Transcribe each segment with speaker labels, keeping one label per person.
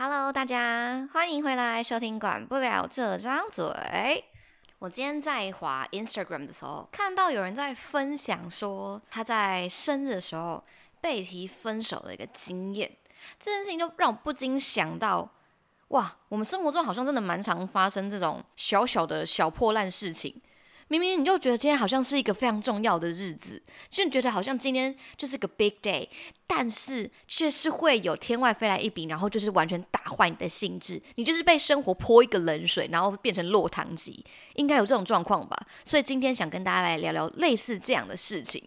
Speaker 1: Hello，大家欢迎回来收听《管不了这张嘴》。我今天在滑 Instagram 的时候，看到有人在分享说他在生日的时候被提分手的一个经验，这件事情就让我不禁想到，哇，我们生活中好像真的蛮常发生这种小小的小破烂事情。明明你就觉得今天好像是一个非常重要的日子，就觉得好像今天就是个 big day，但是却是会有天外飞来一笔，然后就是完全打坏你的兴致，你就是被生活泼一个冷水，然后变成落汤鸡，应该有这种状况吧？所以今天想跟大家来聊聊类似这样的事情。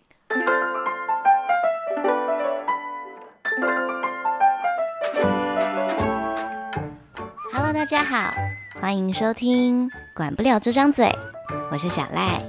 Speaker 1: Hello，大家好，欢迎收听《管不了这张嘴》。我是小赖，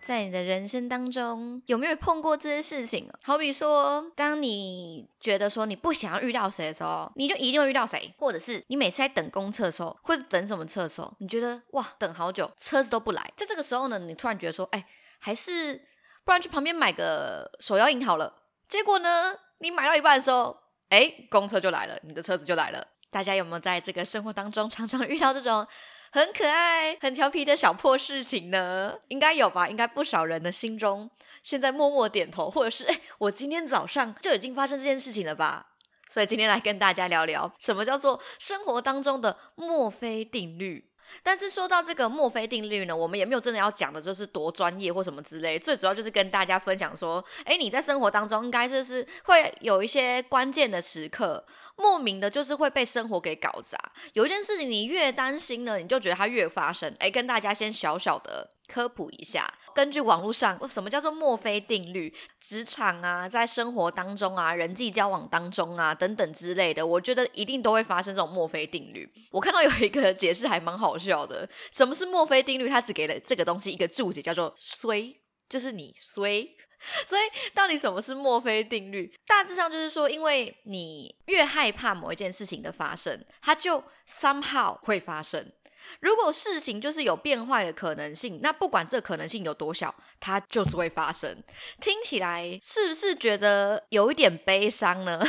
Speaker 1: 在你的人生当中有没有碰过这些事情？好比说，当你觉得说你不想要遇到谁的时候，你就一定会遇到谁；或者是你每次在等公厕的时候，或者等什么厕的时候，你觉得哇，等好久，车子都不来。在这个时候呢，你突然觉得说，哎，还是不然去旁边买个手摇饮好了。结果呢，你买到一半的时候。哎，公车就来了，你的车子就来了。大家有没有在这个生活当中常常遇到这种很可爱、很调皮的小破事情呢？应该有吧？应该不少人的心中现在默默点头，或者是哎，我今天早上就已经发生这件事情了吧？所以今天来跟大家聊聊什么叫做生活当中的墨菲定律。但是说到这个墨菲定律呢，我们也没有真的要讲的，就是多专业或什么之类。最主要就是跟大家分享说，哎，你在生活当中应该就是会有一些关键的时刻，莫名的就是会被生活给搞砸。有一件事情你越担心呢，你就觉得它越发生。哎，跟大家先小小的科普一下。根据网络上，什么叫做墨菲定律？职场啊，在生活当中啊，人际交往当中啊，等等之类的，我觉得一定都会发生这种墨菲定律。我看到有一个解释还蛮好笑的，什么是墨菲定律？他只给了这个东西一个注解，叫做“衰”，就是你衰。所以到底什么是墨菲定律？大致上就是说，因为你越害怕某一件事情的发生，它就 somehow 会发生。如果事情就是有变坏的可能性，那不管这可能性有多小，它就是会发生。听起来是不是觉得有一点悲伤呢？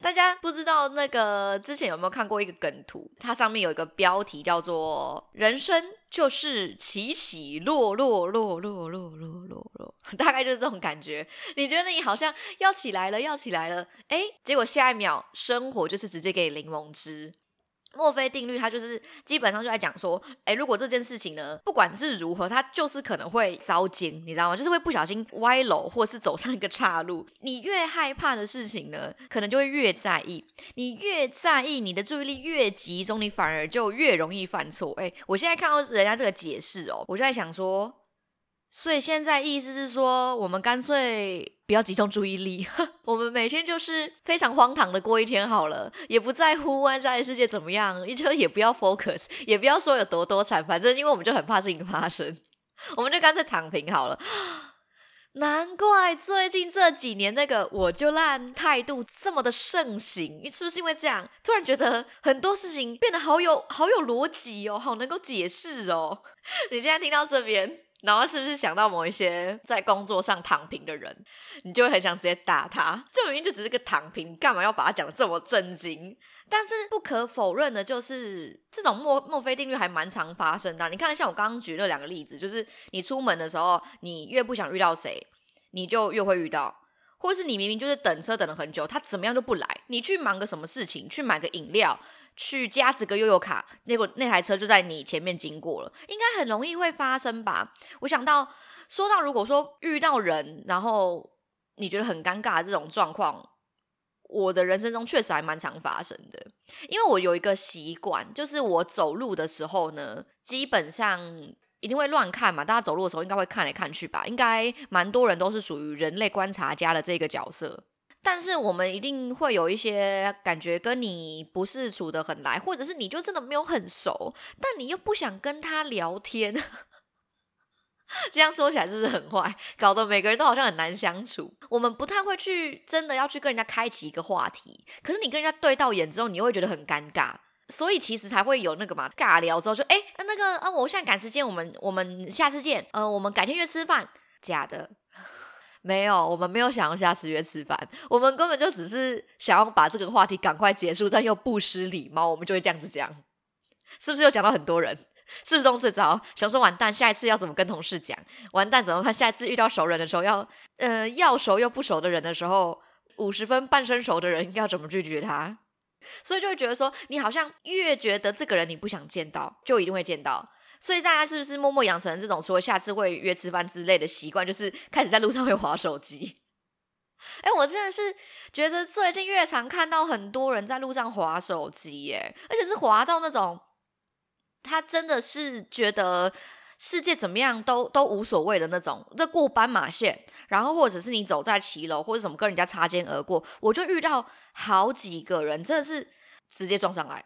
Speaker 1: 大家不知道那个之前有没有看过一个梗图？它上面有一个标题叫做“人生就是起起落落落落落落落落”，大概就是这种感觉。你觉得你好像要起来了，要起来了，哎，结果下一秒生活就是直接给柠檬汁。墨菲定律，它就是基本上就在讲说，哎，如果这件事情呢，不管是如何，它就是可能会遭奸，你知道吗？就是会不小心歪楼，或是走上一个岔路。你越害怕的事情呢，可能就会越在意。你越在意，你的注意力越集中，你反而就越容易犯错。哎，我现在看到人家这个解释哦，我就在想说。所以现在意思是说，我们干脆不要集中注意力，我们每天就是非常荒唐的过一天好了，也不在乎外在的世界怎么样，就也不要 focus，也不要说有多多惨，反正因为我们就很怕事情发生，我们就干脆躺平好了。难怪最近这几年那个我就烂态度这么的盛行，你是不是因为这样，突然觉得很多事情变得好有好有逻辑哦，好能够解释哦？你现在听到这边。然后是不是想到某一些在工作上躺平的人，你就会很想直接打他？这明明就只是个躺平，干嘛要把它讲的这么震惊？但是不可否认的就是，这种墨墨菲定律还蛮常发生的。你看，像我刚刚举那两个例子，就是你出门的时候，你越不想遇到谁，你就越会遇到；或是你明明就是等车等了很久，他怎么样都不来，你去忙个什么事情，去买个饮料。去加这个悠悠卡，那个那台车就在你前面经过了，应该很容易会发生吧？我想到，说到如果说遇到人，然后你觉得很尴尬这种状况，我的人生中确实还蛮常发生的。因为我有一个习惯，就是我走路的时候呢，基本上一定会乱看嘛。大家走路的时候应该会看来看去吧？应该蛮多人都是属于人类观察家的这个角色。但是我们一定会有一些感觉跟你不是处得很来，或者是你就真的没有很熟，但你又不想跟他聊天。这样说起来是不是很坏？搞得每个人都好像很难相处。我们不太会去真的要去跟人家开启一个话题，可是你跟人家对到眼之后，你又会觉得很尴尬，所以其实才会有那个嘛尬聊之后就哎那个呃我现在赶时间，我们我们下次见，呃我们改天约吃饭。假的，没有，我们没有想要下次约吃饭，我们根本就只是想要把这个话题赶快结束，但又不失礼貌，我们就会这样子讲，是不是又讲到很多人？是不是用这招？想说完蛋，下一次要怎么跟同事讲？完蛋怎么办？下一次遇到熟人的时候，要呃要熟又不熟的人的时候，五十分半生熟的人要怎么拒绝他？所以就会觉得说，你好像越觉得这个人你不想见到，就一定会见到。所以大家是不是默默养成这种说下次会约吃饭之类的习惯，就是开始在路上会划手机？哎，我真的是觉得最近越常看到很多人在路上划手机，耶，而且是划到那种。他真的是觉得世界怎么样都都无所谓的那种，在过斑马线，然后或者是你走在骑楼或者什么跟人家擦肩而过，我就遇到好几个人真的是直接撞上来。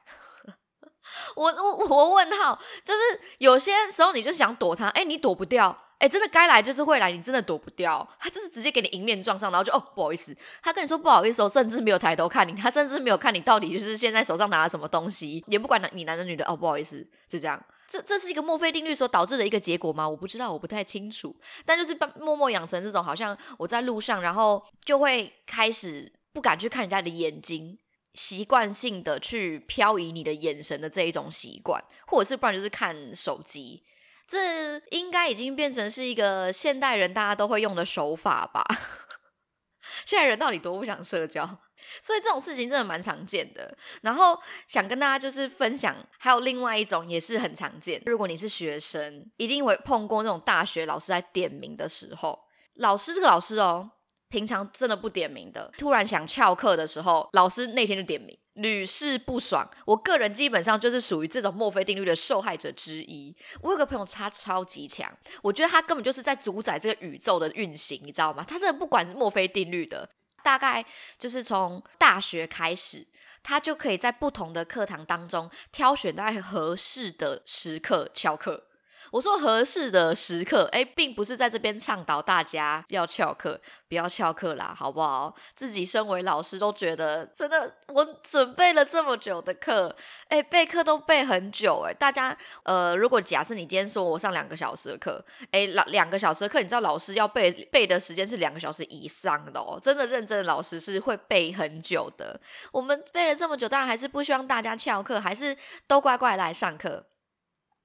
Speaker 1: 我我我问号，就是有些时候你就想躲他，哎，你躲不掉。哎，真的该来就是会来，你真的躲不掉。他就是直接给你迎面撞上，然后就哦不好意思。他跟你说不好意思，甚至没有抬头看你，他甚至没有看你到底就是现在手上拿了什么东西，也不管男你男的女的哦不好意思，就这样。这这是一个墨菲定律所导致的一个结果吗？我不知道，我不太清楚。但就是默默养成这种，好像我在路上，然后就会开始不敢去看人家的眼睛，习惯性的去漂移你的眼神的这一种习惯，或者是不然就是看手机。这应该已经变成是一个现代人大家都会用的手法吧？现在人到底多不想社交？所以这种事情真的蛮常见的。然后想跟大家就是分享，还有另外一种也是很常见。如果你是学生，一定会碰过那种大学老师在点名的时候，老师这个老师哦。平常真的不点名的，突然想翘课的时候，老师那天就点名，屡试不爽。我个人基本上就是属于这种墨菲定律的受害者之一。我有个朋友，他超级强，我觉得他根本就是在主宰这个宇宙的运行，你知道吗？他真的不管墨菲定律的，大概就是从大学开始，他就可以在不同的课堂当中挑选大概合适的时刻翘课。我说合适的时刻，哎，并不是在这边倡导大家要翘课，不要翘课啦，好不好？自己身为老师都觉得，真的，我准备了这么久的课，哎，备课都备很久，哎，大家，呃，如果假设你今天说我上两个小时的课，哎，两两个小时的课，你知道老师要背背的时间是两个小时以上的哦，真的认真的老师是会背很久的。我们背了这么久，当然还是不希望大家翘课，还是都乖乖来上课。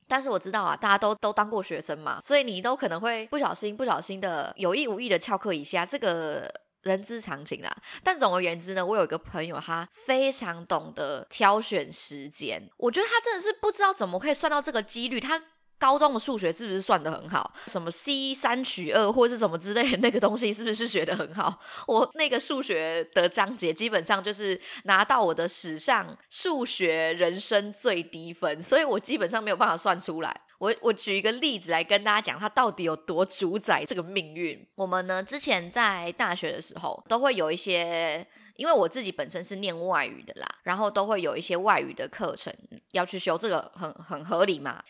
Speaker 1: 但是我知道啊，大家都都当过学生嘛，所以你都可能会不小心、不小心的有意无意的翘课一下，这个人之常情啦。但总而言之呢，我有一个朋友，他非常懂得挑选时间，我觉得他真的是不知道怎么会算到这个几率，他。高中的数学是不是算的很好？什么 C 三取二或者是什么之类的那个东西，是不是学的很好？我那个数学的章节基本上就是拿到我的史上数学人生最低分，所以我基本上没有办法算出来。我我举一个例子来跟大家讲，它到底有多主宰这个命运。我们呢之前在大学的时候都会有一些，因为我自己本身是念外语的啦，然后都会有一些外语的课程要去修，这个很很合理嘛。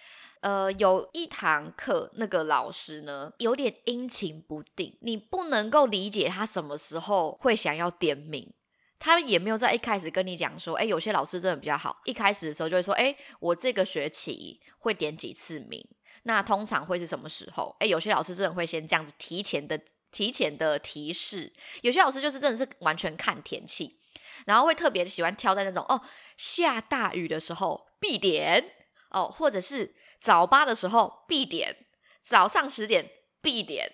Speaker 1: 呃，有一堂课，那个老师呢有点阴晴不定，你不能够理解他什么时候会想要点名。他也没有在一开始跟你讲说，哎，有些老师真的比较好，一开始的时候就会说，哎，我这个学期会点几次名，那通常会是什么时候？哎，有些老师真的会先这样子提前的、提前的提示。有些老师就是真的是完全看天气，然后会特别喜欢挑在那种哦下大雨的时候必点哦，或者是。早八的时候必点，早上十点必点，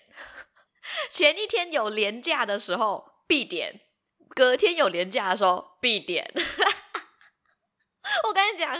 Speaker 1: 前一天有连假的时候必点，隔天有连假的时候必点。我跟你讲，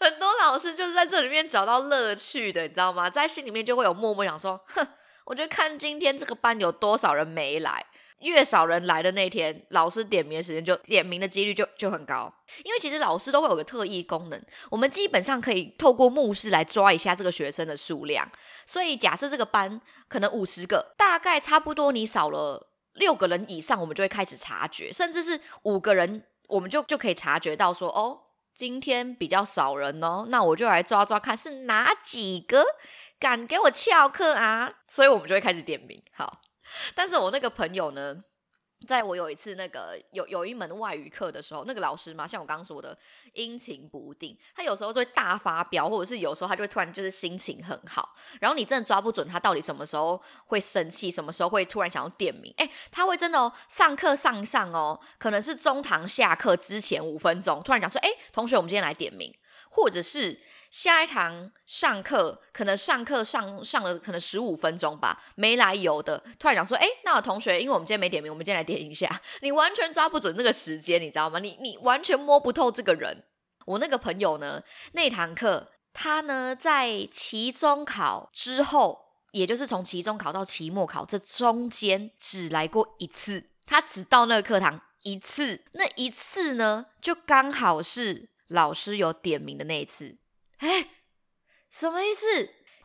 Speaker 1: 很多老师就是在这里面找到乐趣的，你知道吗？在心里面就会有默默想说，哼，我就看今天这个班有多少人没来。越少人来的那天，老师点名的时间就点名的几率就就很高，因为其实老师都会有个特异功能，我们基本上可以透过目视来抓一下这个学生的数量。所以假设这个班可能五十个，大概差不多你少了六个人以上，我们就会开始察觉，甚至是五个人，我们就就可以察觉到说，哦，今天比较少人哦，那我就来抓抓看是哪几个敢给我翘课啊，所以我们就会开始点名，好。但是我那个朋友呢，在我有一次那个有有一门外语课的时候，那个老师嘛，像我刚刚说的，阴晴不定，他有时候就会大发飙，或者是有时候他就会突然就是心情很好，然后你真的抓不准他到底什么时候会生气，什么时候会突然想要点名，哎，他会真的哦，上课上上哦，可能是中堂下课之前五分钟，突然讲说，哎，同学，我们今天来点名，或者是。下一堂上课，可能上课上上了可能十五分钟吧，没来由的突然讲说，哎，那同学，因为我们今天没点名，我们今天来点一下。你完全抓不准那个时间，你知道吗？你你完全摸不透这个人。我那个朋友呢，那堂课他呢在期中考之后，也就是从期中考到期末考这中间只来过一次，他只到那个课堂一次，那一次呢就刚好是老师有点名的那一次。哎，什么意思？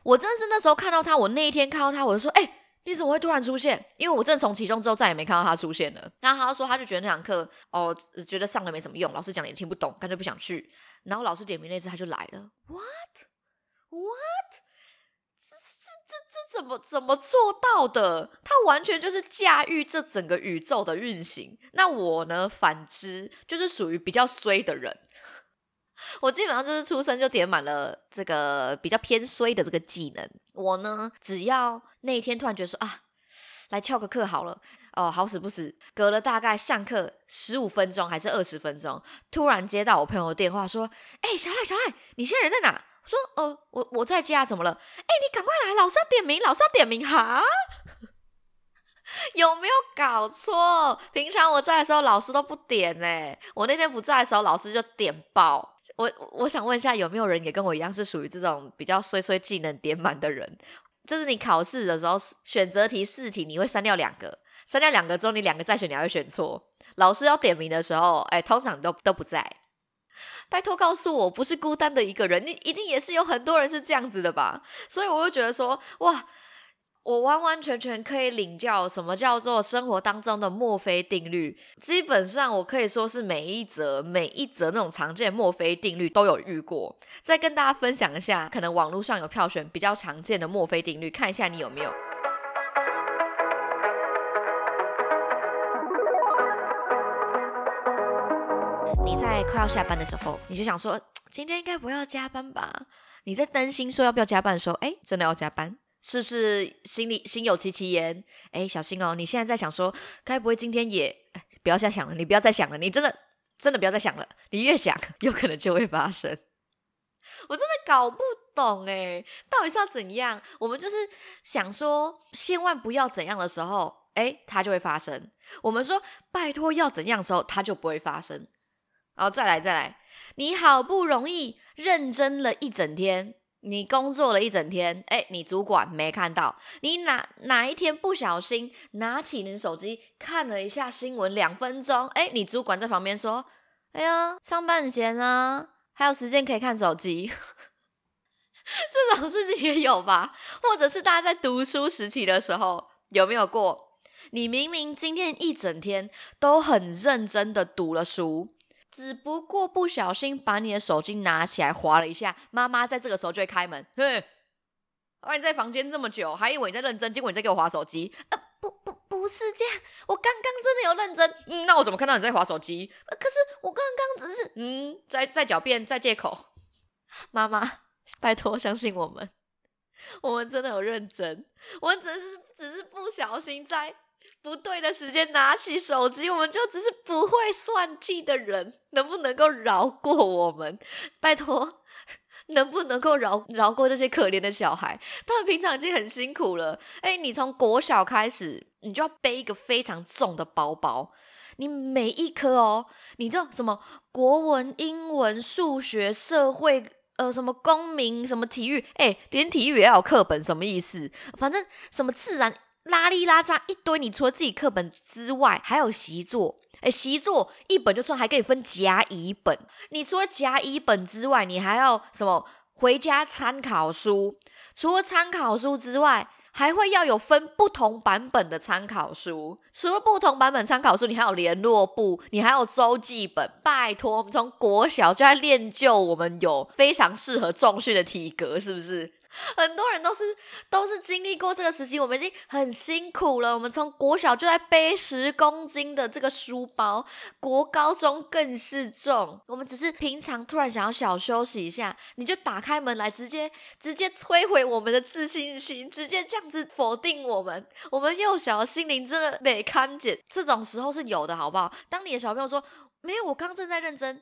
Speaker 1: 我真的是那时候看到他，我那一天看到他，我就说：哎，你怎么会突然出现？因为我真的从其中之后再也没看到他出现了。然后他说，他就觉得那堂课哦，觉得上了没什么用，老师讲的也听不懂，干脆不想去。然后老师点名那次他就来了。What？What？这这这这怎么怎么做到的？他完全就是驾驭这整个宇宙的运行。那我呢？反之，就是属于比较衰的人。我基本上就是出生就点满了这个比较偏衰的这个技能。我呢，只要那一天突然觉得说啊，来翘个课好了，哦，好死不死，隔了大概上课十五分钟还是二十分钟，突然接到我朋友的电话说，哎，小赖，小赖，你现在人在哪？我说，呃，我我在家，怎么了？哎，你赶快来，老师要点名，老师要点名哈。有没有搞错？平常我在的时候，老师都不点呢。我那天不在的时候，老师就点爆。我我想问一下，有没有人也跟我一样是属于这种比较衰衰技能点满的人？就是你考试的时候，选择题四题你会删掉两个，删掉两个之后，你两个再选，你还会选错。老师要点名的时候，哎，通常都都不在。拜托告诉我，不是孤单的一个人，你一定也是有很多人是这样子的吧？所以我就觉得说，哇。我完完全全可以领教什么叫做生活当中的墨菲定律。基本上，我可以说是每一则、每一则那种常见墨菲定律都有遇过。再跟大家分享一下，可能网络上有票选比较常见的墨菲定律，看一下你有没有。你在快要下班的时候，你就想说今天应该不要加班吧？你在担心说要不要加班的时候，哎，真的要加班。是不是心里心有戚戚焉？哎，小心哦！你现在在想说，该不会今天也不要再想了？你不要再想了，你真的真的不要再想了。你越想，有可能就会发生。我真的搞不懂哎，到底是要怎样？我们就是想说，千万不要怎样的时候，哎，它就会发生。我们说拜托要怎样的时候，它就不会发生。然后再来再来，你好不容易认真了一整天。你工作了一整天，哎，你主管没看到，你哪哪一天不小心拿起你手机看了一下新闻两分钟，哎，你主管在旁边说，哎呀，上班很闲啊，还有时间可以看手机，这种事情也有吧？或者是大家在读书时期的时候，有没有过？你明明今天一整天都很认真的读了书。只不过不小心把你的手机拿起来划了一下，妈妈在这个时候就会开门。嘿，而你在房间这么久，还以为你在认真，结果你在给我划手机。呃，不不不是这样，我刚刚真的有认真。嗯，那我怎么看到你在划手机？可是我刚刚只是嗯，在在狡辩，在借口。妈妈，拜托相信我们，我们真的有认真，我只是只是不小心在。不对的时间拿起手机，我们就只是不会算计的人，能不能够饶过我们？拜托，能不能够饶饶过这些可怜的小孩？他们平常已经很辛苦了。哎，你从国小开始，你就要背一个非常重的包包，你每一科哦，你就什么国文、英文、数学、社会，呃，什么公民、什么体育，哎，连体育也要课本，什么意思？反正什么自然。拉里拉扎一堆，你除了自己课本之外，还有习作。哎，习作一本就算，还可以分甲乙本。你除了甲乙本之外，你还要什么回家参考书？除了参考书之外，还会要有分不同版本的参考书。除了不同版本参考书，你还有联络簿，你还有周记本。拜托，我们从国小就在练就我们有非常适合重训的体格，是不是？很多人都是都是经历过这个时期，我们已经很辛苦了。我们从国小就在背十公斤的这个书包，国高中更是重。我们只是平常突然想要小休息一下，你就打开门来，直接直接摧毁我们的自信心，直接这样子否定我们。我们幼小的心灵真的得看见，这种时候是有的，好不好？当你的小朋友说没有，我刚正在认真。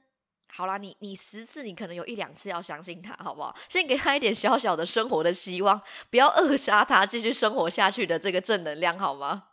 Speaker 1: 好啦，你你十次你可能有一两次要相信他，好不好？先给他一点小小的生活的希望，不要扼杀他继续生活下去的这个正能量，好吗？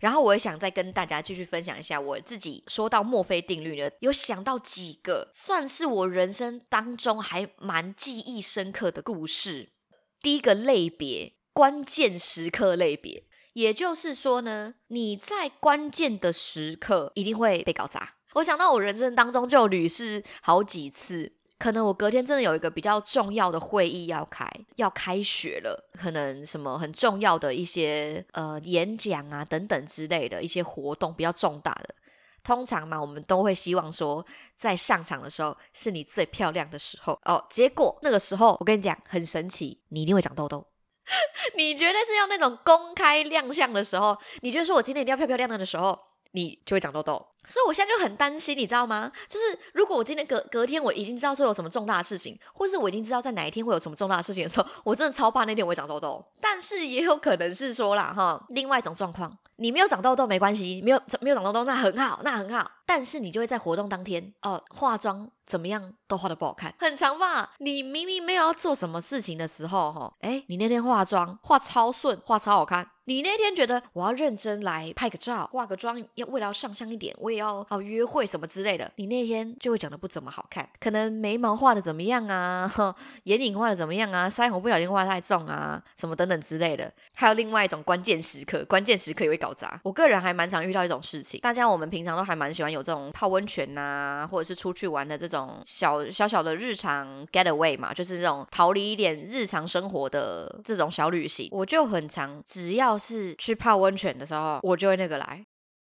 Speaker 1: 然后我也想再跟大家继续分享一下我自己说到墨菲定律的，有想到几个算是我人生当中还蛮记忆深刻的故事。第一个类别，关键时刻类别，也就是说呢，你在关键的时刻一定会被搞砸。我想到我人生当中就屡试好几次，可能我隔天真的有一个比较重要的会议要开，要开学了，可能什么很重要的一些呃演讲啊等等之类的一些活动比较重大的，通常嘛我们都会希望说在上场的时候是你最漂亮的时候哦，结果那个时候我跟你讲很神奇，你一定会长痘痘。你觉得是要那种公开亮相的时候，你觉得说我今天一定要漂漂亮亮的时候，你就会长痘痘。所以我现在就很担心，你知道吗？就是如果我今天隔隔天我已经知道说有什么重大的事情，或是我已经知道在哪一天会有什么重大的事情的时候，我真的超怕那天我会长痘痘。但是也有可能是说啦，哈，另外一种状况，你没有长痘痘没关系，没有没有长痘痘那很好，那很好。但是你就会在活动当天哦，化妆怎么样都画的不好看，很长吧？你明明没有要做什么事情的时候，哈，哎，你那天化妆化超顺，化超好看。你那天觉得我要认真来拍个照，化个妆，要为了要上相一点，我也要哦约会什么之类的。你那天就会讲的不怎么好看，可能眉毛画的怎么样啊，眼影画的怎么样啊，腮红不小心画太重啊，什么等等之类的。还有另外一种关键时刻，关键时刻也会搞砸。我个人还蛮常遇到一种事情，大家我们平常都还蛮喜欢有这种泡温泉呐，或者是出去玩的这种小小小的日常 getaway 嘛，就是这种逃离一点日常生活的这种小旅行。我就很常只要是去泡温泉的时候，我就会那个来。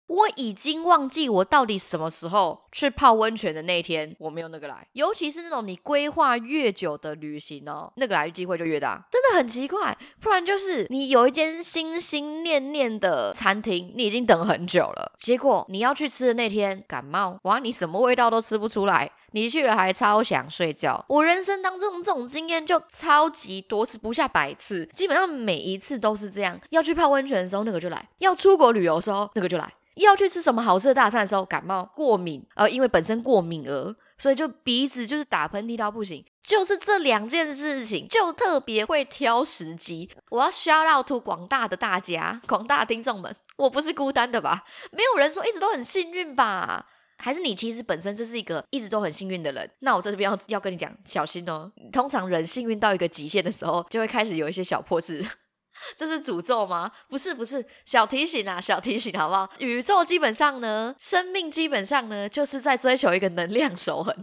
Speaker 1: 我已经忘记我到底什么时候去泡温泉的那一天，我没有那个来。尤其是那种你规划越久的旅行哦，那个来的机会就越大，真的很奇怪。不然就是你有一间心心念念的餐厅，你已经等很久了，结果你要去吃的那天感冒，哇，你什么味道都吃不出来，你去了还超想睡觉。我人生当中这种经验就超级多次，不下百次，基本上每一次都是这样。要去泡温泉的时候，那个就来；要出国旅游的时候，那个就来。要去吃什么好吃的大餐的时候，感冒过敏，呃，因为本身过敏儿，所以就鼻子就是打喷嚏到不行。就是这两件事情，就特别会挑时机。我要 shout out to 广大的大家，广大听众们，我不是孤单的吧？没有人说一直都很幸运吧？还是你其实本身就是一个一直都很幸运的人？那我在这边要要跟你讲，小心哦。通常人幸运到一个极限的时候，就会开始有一些小破事。这是诅咒吗？不是，不是，小提醒啊，小提醒，好不好？宇宙基本上呢，生命基本上呢，就是在追求一个能量守恒。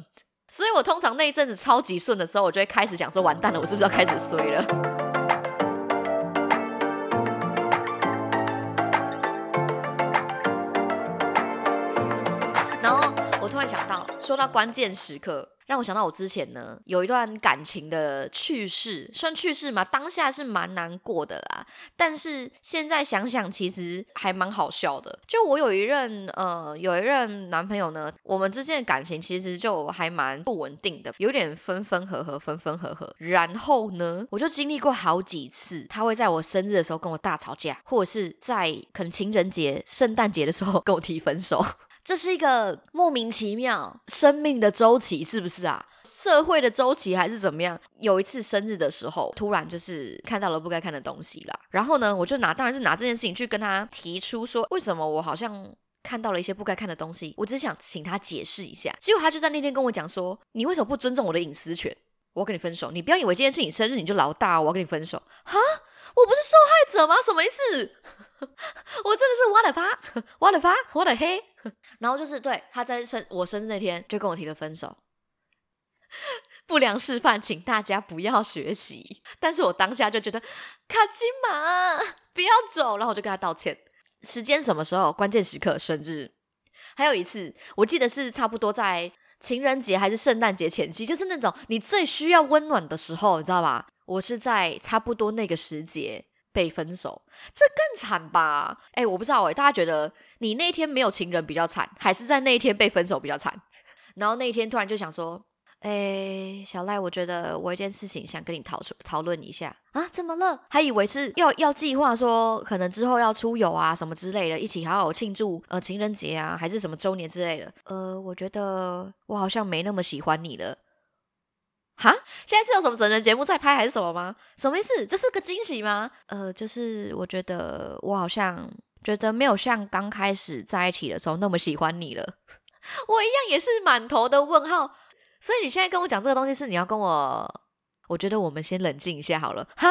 Speaker 1: 所以我通常那一阵子超级顺的时候，我就会开始想说，完蛋了，我是不是要开始衰了？然想到，说到关键时刻。让我想到我之前呢有一段感情的趣事，算趣事嘛？当下是蛮难过的啦，但是现在想想其实还蛮好笑的。就我有一任呃有一任男朋友呢，我们之间的感情其实就还蛮不稳定的，有点分分合合，分分合合。然后呢，我就经历过好几次，他会在我生日的时候跟我大吵架，或者是在可能情人节、圣诞节的时候 跟我提分手。这是一个莫名其妙生命的周期，是不是啊？社会的周期还是怎么样？有一次生日的时候，突然就是看到了不该看的东西啦。然后呢，我就拿，当然是拿这件事情去跟他提出说，为什么我好像看到了一些不该看的东西？我只想请他解释一下。结果他就在那天跟我讲说，你为什么不尊重我的隐私权？我要跟你分手。你不要以为今天是你生日你就老大，我要跟你分手。哈，我不是受害者吗？什么意思？我真的是挖了发，挖了发，我的黑。然后就是对他在生我生日那天就跟我提了分手，不良示范，请大家不要学习。但是我当下就觉得卡金马不要走，然后我就跟他道歉。时间什么时候？关键时刻，生日。还有一次，我记得是差不多在情人节还是圣诞节前夕，就是那种你最需要温暖的时候，你知道吧？我是在差不多那个时节被分手，这更惨吧？哎，我不知道哎，大家觉得你那天没有情人比较惨，还是在那一天被分手比较惨？然后那一天突然就想说。哎，小赖，我觉得我一件事情想跟你讨讨论一下啊，怎么了？还以为是要要计划说，可能之后要出游啊什么之类的，一起好好庆祝呃情人节啊，还是什么周年之类的。呃，我觉得我好像没那么喜欢你了。哈，现在是有什么整人节目在拍还是什么吗？什么意思？这是个惊喜吗？呃，就是我觉得我好像觉得没有像刚开始在一起的时候那么喜欢你了。我一样也是满头的问号。所以你现在跟我讲这个东西是你要跟我？我觉得我们先冷静一下好了。哈，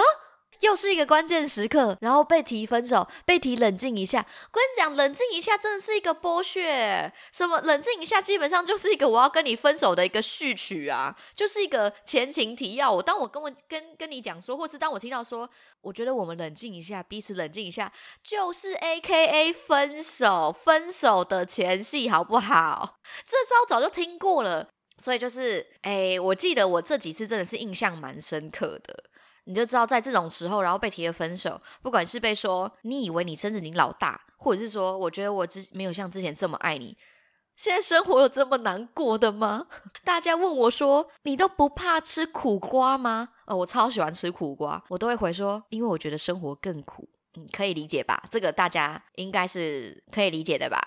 Speaker 1: 又是一个关键时刻，然后被提分手，被提冷静一下。我跟你讲，冷静一下真的是一个剥削。什么冷静一下，基本上就是一个我要跟你分手的一个序曲啊，就是一个前情提要。我当我跟我跟跟你讲说，或是当我听到说，我觉得我们冷静一下，彼此冷静一下，就是 A K A 分手，分手的前戏，好不好？这招早就听过了。所以就是，哎，我记得我这几次真的是印象蛮深刻的。你就知道，在这种时候，然后被提了分手，不管是被说你以为你甚至你老大，或者是说我觉得我之没有像之前这么爱你，现在生活有这么难过的吗？大家问我说，你都不怕吃苦瓜吗？呃，我超喜欢吃苦瓜，我都会回说，因为我觉得生活更苦。嗯，可以理解吧？这个大家应该是可以理解的吧？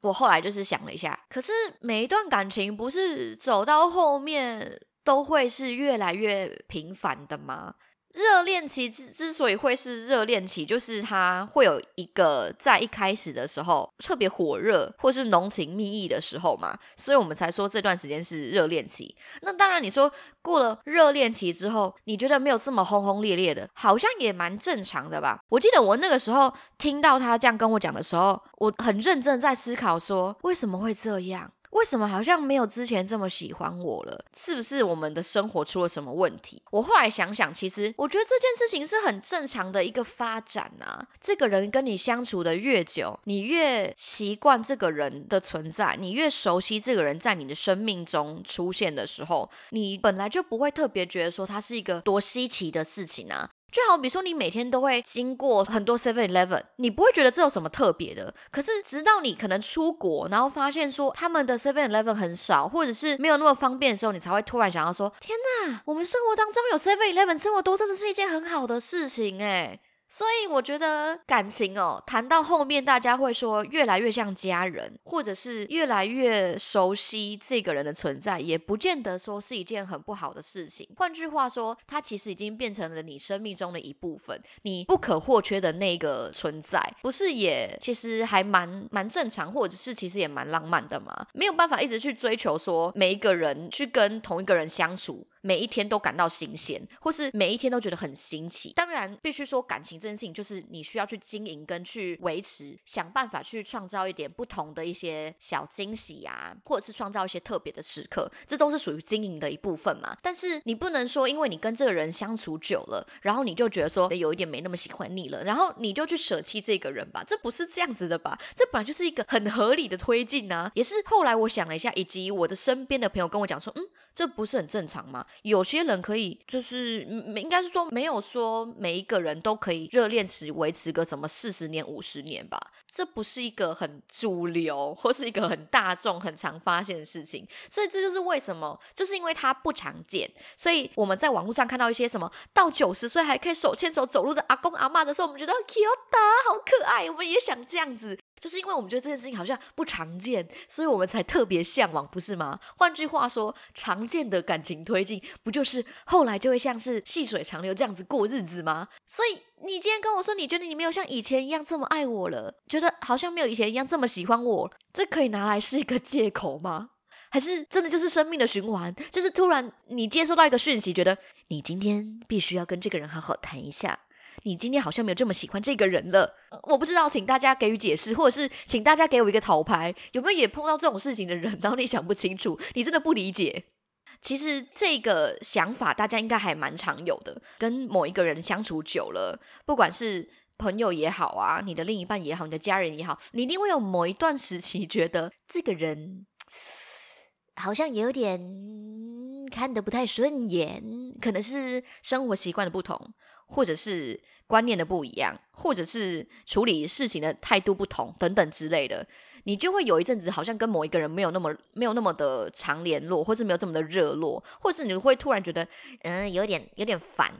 Speaker 1: 我后来就是想了一下，可是每一段感情不是走到后面都会是越来越频繁的吗？热恋期之之所以会是热恋期，就是它会有一个在一开始的时候特别火热，或是浓情蜜意的时候嘛，所以我们才说这段时间是热恋期。那当然，你说过了热恋期之后，你觉得没有这么轰轰烈烈的，好像也蛮正常的吧？我记得我那个时候听到他这样跟我讲的时候，我很认真在思考说，为什么会这样？为什么好像没有之前这么喜欢我了？是不是我们的生活出了什么问题？我后来想想，其实我觉得这件事情是很正常的一个发展啊。这个人跟你相处的越久，你越习惯这个人的存在，你越熟悉这个人在你的生命中出现的时候，你本来就不会特别觉得说他是一个多稀奇的事情啊。就好比说，你每天都会经过很多 Seven Eleven，你不会觉得这有什么特别的。可是直到你可能出国，然后发现说他们的 Seven Eleven 很少，或者是没有那么方便的时候，你才会突然想要说：天哪，我们生活当中有 Seven Eleven 这么多，真的是一件很好的事情哎。所以我觉得感情哦，谈到后面，大家会说越来越像家人，或者是越来越熟悉这个人的存在，也不见得说是一件很不好的事情。换句话说，他其实已经变成了你生命中的一部分，你不可或缺的那个存在，不是也其实还蛮蛮正常，或者是其实也蛮浪漫的嘛？没有办法一直去追求说每一个人去跟同一个人相处。每一天都感到新鲜，或是每一天都觉得很新奇。当然，必须说感情这件事情，就是你需要去经营跟去维持，想办法去创造一点不同的一些小惊喜啊，或者是创造一些特别的时刻，这都是属于经营的一部分嘛。但是你不能说，因为你跟这个人相处久了，然后你就觉得说有一点没那么喜欢你了，然后你就去舍弃这个人吧？这不是这样子的吧？这本来就是一个很合理的推进啊。也是后来我想了一下，以及我的身边的朋友跟我讲说，嗯。这不是很正常吗？有些人可以，就是应该是说，没有说每一个人都可以热恋期维持个什么四十年、五十年吧？这不是一个很主流，或是一个很大众、很常发现的事情。所以这就是为什么，就是因为它不常见，所以我们在网络上看到一些什么到九十岁还可以手牵手走路的阿公阿妈的时候，我们觉得 cute，好可爱，我们也想这样子。就是因为我们觉得这件事情好像不常见，所以我们才特别向往，不是吗？换句话说，常见的感情推进，不就是后来就会像是细水长流这样子过日子吗？所以你今天跟我说，你觉得你没有像以前一样这么爱我了，觉得好像没有以前一样这么喜欢我，这可以拿来是一个借口吗？还是真的就是生命的循环？就是突然你接收到一个讯息，觉得你今天必须要跟这个人好好谈一下。你今天好像没有这么喜欢这个人了，我不知道，请大家给予解释，或者是请大家给我一个讨牌，有没有也碰到这种事情的人？然后你想不清楚，你真的不理解。其实这个想法大家应该还蛮常有的，跟某一个人相处久了，不管是朋友也好啊，你的另一半也好，你的家人也好，你一定会有某一段时期觉得这个人。好像有点看得不太顺眼，可能是生活习惯的不同，或者是观念的不一样，或者是处理事情的态度不同等等之类的，你就会有一阵子好像跟某一个人没有那么没有那么的常联络，或是没有这么的热络，或是你会突然觉得嗯有点有点烦，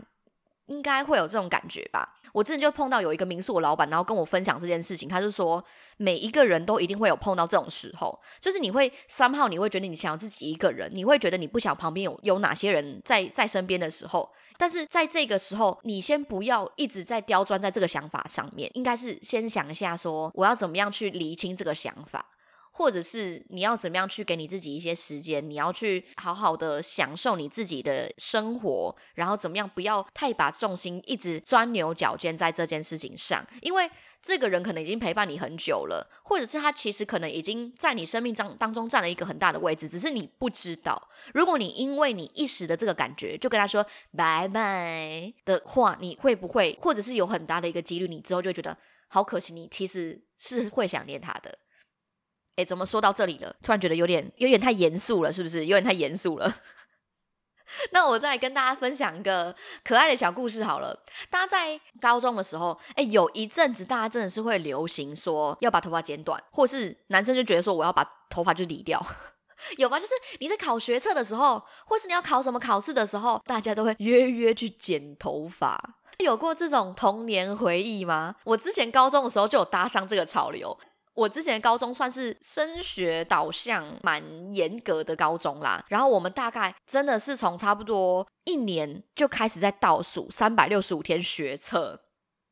Speaker 1: 应该会有这种感觉吧。我之前就碰到有一个民宿的老板，然后跟我分享这件事情，他就说每一个人都一定会有碰到这种时候，就是你会三号，你会觉得你想要自己一个人，你会觉得你不想旁边有有哪些人在在身边的时候，但是在这个时候，你先不要一直在刁钻在这个想法上面，应该是先想一下说我要怎么样去厘清这个想法。或者是你要怎么样去给你自己一些时间，你要去好好的享受你自己的生活，然后怎么样不要太把重心一直钻牛角尖在这件事情上，因为这个人可能已经陪伴你很久了，或者是他其实可能已经在你生命当当中占了一个很大的位置，只是你不知道。如果你因为你一时的这个感觉就跟他说拜拜的话，你会不会，或者是有很大的一个几率，你之后就觉得好可惜，你其实是会想念他的。哎，怎么说到这里了？突然觉得有点有点太严肃了，是不是？有点太严肃了。那我再跟大家分享一个可爱的小故事好了。大家在高中的时候，哎，有一阵子大家真的是会流行说要把头发剪短，或是男生就觉得说我要把头发就理掉，有吗？就是你在考学测的时候，或是你要考什么考试的时候，大家都会约约去剪头发。有过这种童年回忆吗？我之前高中的时候就有搭上这个潮流。我之前高中算是升学导向蛮严格的高中啦，然后我们大概真的是从差不多一年就开始在倒数三百六十五天学测，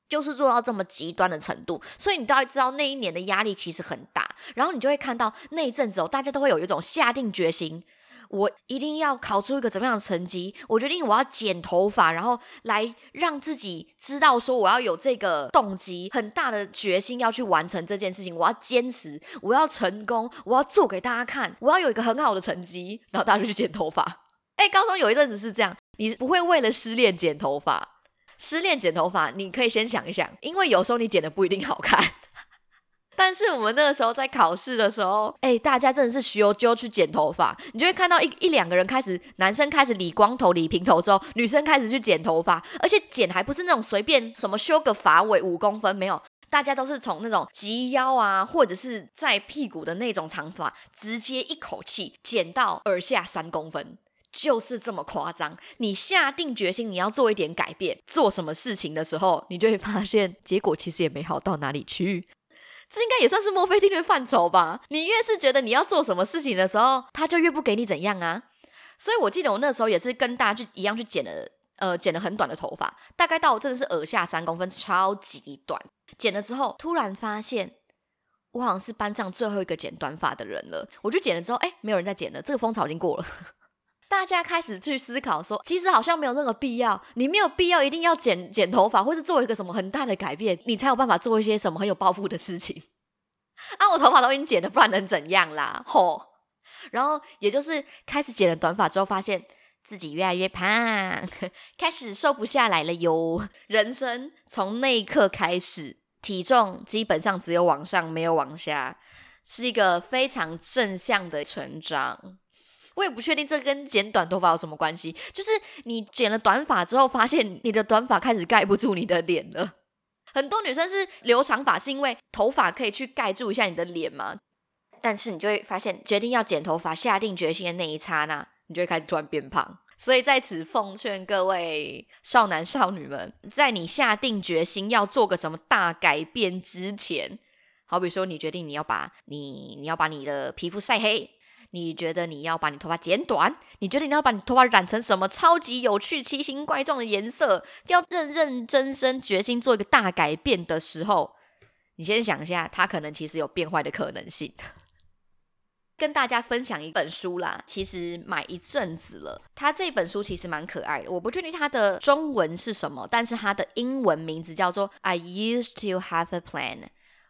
Speaker 1: 就是做到这么极端的程度，所以你大概知道那一年的压力其实很大，然后你就会看到那一阵子哦，大家都会有一种下定决心。我一定要考出一个怎么样的成绩？我决定我要剪头发，然后来让自己知道说我要有这个动机，很大的决心要去完成这件事情。我要坚持，我要成功，我要做给大家看，我要有一个很好的成绩。然后大家就去剪头发。哎，高中有一阵子是这样，你不会为了失恋剪头发，失恋剪头发，你可以先想一想，因为有时候你剪的不一定好看。但是我们那个时候在考试的时候，哎，大家真的是需要就去剪头发，你就会看到一一两个人开始，男生开始理光头、理平头之后，女生开始去剪头发，而且剪还不是那种随便什么修个发尾五公分，没有，大家都是从那种及腰啊，或者是在屁股的那种长发，直接一口气剪到耳下三公分，就是这么夸张。你下定决心你要做一点改变，做什么事情的时候，你就会发现结果其实也没好到哪里去。这应该也算是墨菲定律范畴吧？你越是觉得你要做什么事情的时候，他就越不给你怎样啊。所以我记得我那时候也是跟大家去一样去剪了，呃，剪了很短的头发，大概到真的是耳下三公分，超级短。剪了之后，突然发现我好像是班上最后一个剪短发的人了。我就剪了之后，哎，没有人再剪了，这个风潮已经过了。大家开始去思考说，其实好像没有那个必要，你没有必要一定要剪剪头发，或是做一个什么很大的改变，你才有办法做一些什么很有抱负的事情。啊，我头发都已经剪了，不然能怎样啦？吼！然后也就是开始剪了短发之后，发现自己越来越胖，开始瘦不下来了哟。人生从那一刻开始，体重基本上只有往上，没有往下，是一个非常正向的成长。我也不确定这跟剪短头发有什么关系，就是你剪了短发之后，发现你的短发开始盖不住你的脸了。很多女生是留长发，是因为头发可以去盖住一下你的脸嘛？但是你就会发现，决定要剪头发、下定决心的那一刹那，你就会开始突然变胖。所以在此奉劝各位少男少女们，在你下定决心要做个什么大改变之前，好比说你决定你要把你你要把你的皮肤晒黑。你觉得你要把你头发剪短？你觉得你要把你头发染成什么超级有趣、奇形怪状的颜色？要认认真真决心做一个大改变的时候，你先想一下，它可能其实有变坏的可能性。跟大家分享一本书啦，其实买一阵子了。它这本书其实蛮可爱的，我不确定它的中文是什么，但是它的英文名字叫做《I used to have a plan》。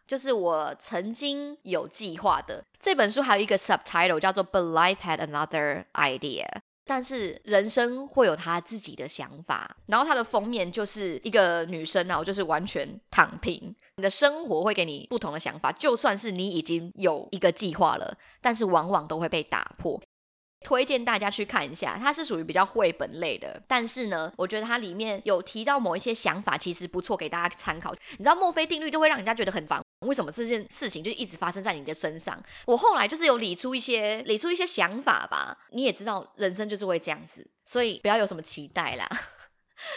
Speaker 1: 就是我曾经有计划的这本书，还有一个 subtitle 叫做 "But life had another idea"。但是人生会有他自己的想法。然后它的封面就是一个女生啊，就是完全躺平。你的生活会给你不同的想法，就算是你已经有一个计划了，但是往往都会被打破。推荐大家去看一下。它是属于比较绘本类的，但是呢，我觉得它里面有提到某一些想法，其实不错，给大家参考。你知道墨菲定律就会让人家觉得很烦，为什么这件事情就一直发生在你的身上？我后来就是有理出一些理出一些想法吧。你也知道，人生就是会这样子，所以不要有什么期待啦。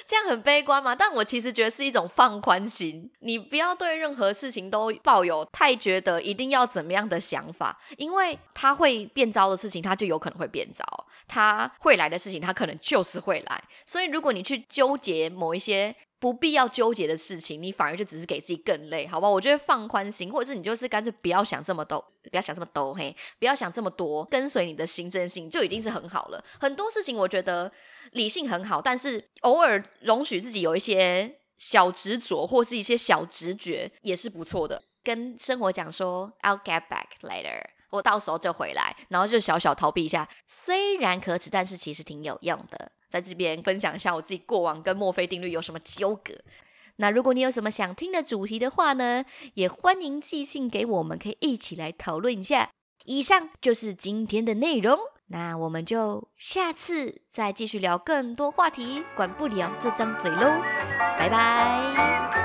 Speaker 1: 这样很悲观嘛？但我其实觉得是一种放宽心。你不要对任何事情都抱有太觉得一定要怎么样的想法，因为它会变糟的事情，它就有可能会变糟；它会来的事情，它可能就是会来。所以，如果你去纠结某一些不必要纠结的事情，你反而就只是给自己更累，好吧？我觉得放宽心，或者是你就是干脆不要想这么多，不要想这么多，嘿，不要想这么多，跟随你的心，这件事情就已经是很好了。很多事情我觉得。理性很好，但是偶尔容许自己有一些小执着或是一些小直觉也是不错的。跟生活讲说，I'll get back later，我到时候就回来，然后就小小逃避一下。虽然可耻，但是其实挺有用的。在这边分享一下我自己过往跟墨菲定律有什么纠葛。那如果你有什么想听的主题的话呢，也欢迎寄信给我们，可以一起来讨论一下。以上就是今天的内容。那我们就下次再继续聊更多话题，管不了这张嘴喽，拜拜。